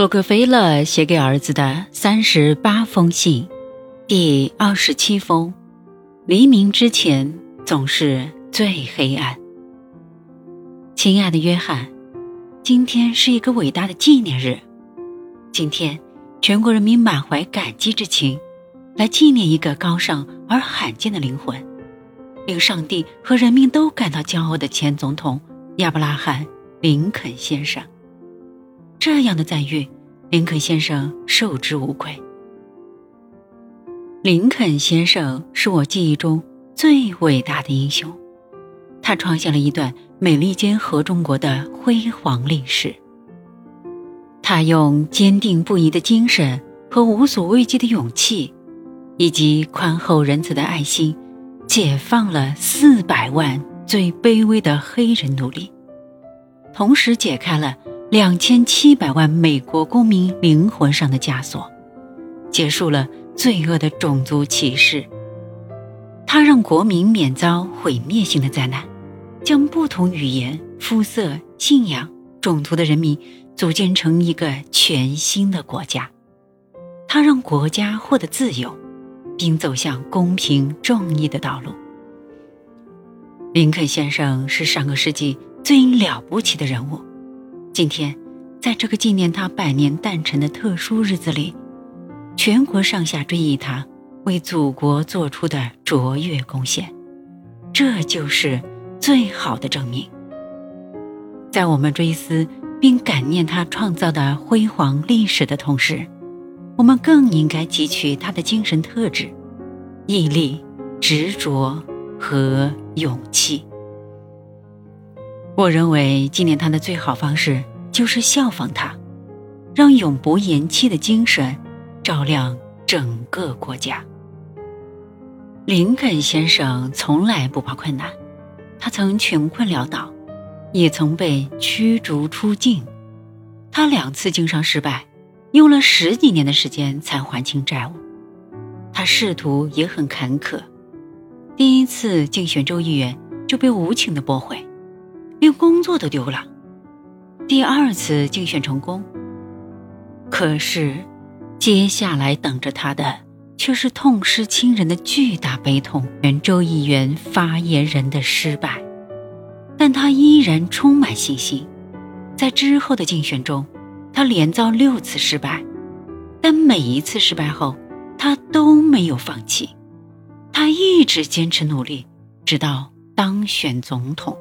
洛克菲勒写给儿子的三十八封信，第二十七封：黎明之前总是最黑暗。亲爱的约翰，今天是一个伟大的纪念日。今天，全国人民满怀感激之情，来纪念一个高尚而罕见的灵魂，令上帝和人民都感到骄傲的前总统亚伯拉罕·林肯先生。这样的赞誉，林肯先生受之无愧。林肯先生是我记忆中最伟大的英雄，他创下了一段美利坚合众国的辉煌历史。他用坚定不移的精神和无所畏惧的勇气，以及宽厚仁慈的爱心，解放了四百万最卑微的黑人奴隶，同时解开了。两千七百万美国公民灵魂上的枷锁，结束了罪恶的种族歧视。他让国民免遭毁灭性的灾难，将不同语言、肤色、信仰、种族的人民组建成一个全新的国家。他让国家获得自由，并走向公平正义的道路。林肯先生是上个世纪最了不起的人物。今天，在这个纪念他百年诞辰的特殊日子里，全国上下追忆他为祖国做出的卓越贡献，这就是最好的证明。在我们追思并感念他创造的辉煌历史的同时，我们更应该汲取他的精神特质：毅力、执着和勇气。我认为纪念他的最好方式就是效仿他，让永不言弃的精神照亮整个国家。林肯先生从来不怕困难，他曾穷困潦倒，也曾被驱逐出境。他两次经商失败，用了十几年的时间才还清债务。他仕途也很坎坷，第一次竞选州议员就被无情的驳回。连工作都丢了。第二次竞选成功，可是接下来等着他的却是痛失亲人的巨大悲痛。原州议员发言人的失败，但他依然充满信心。在之后的竞选中，他连遭六次失败，但每一次失败后，他都没有放弃。他一直坚持努力，直到当选总统。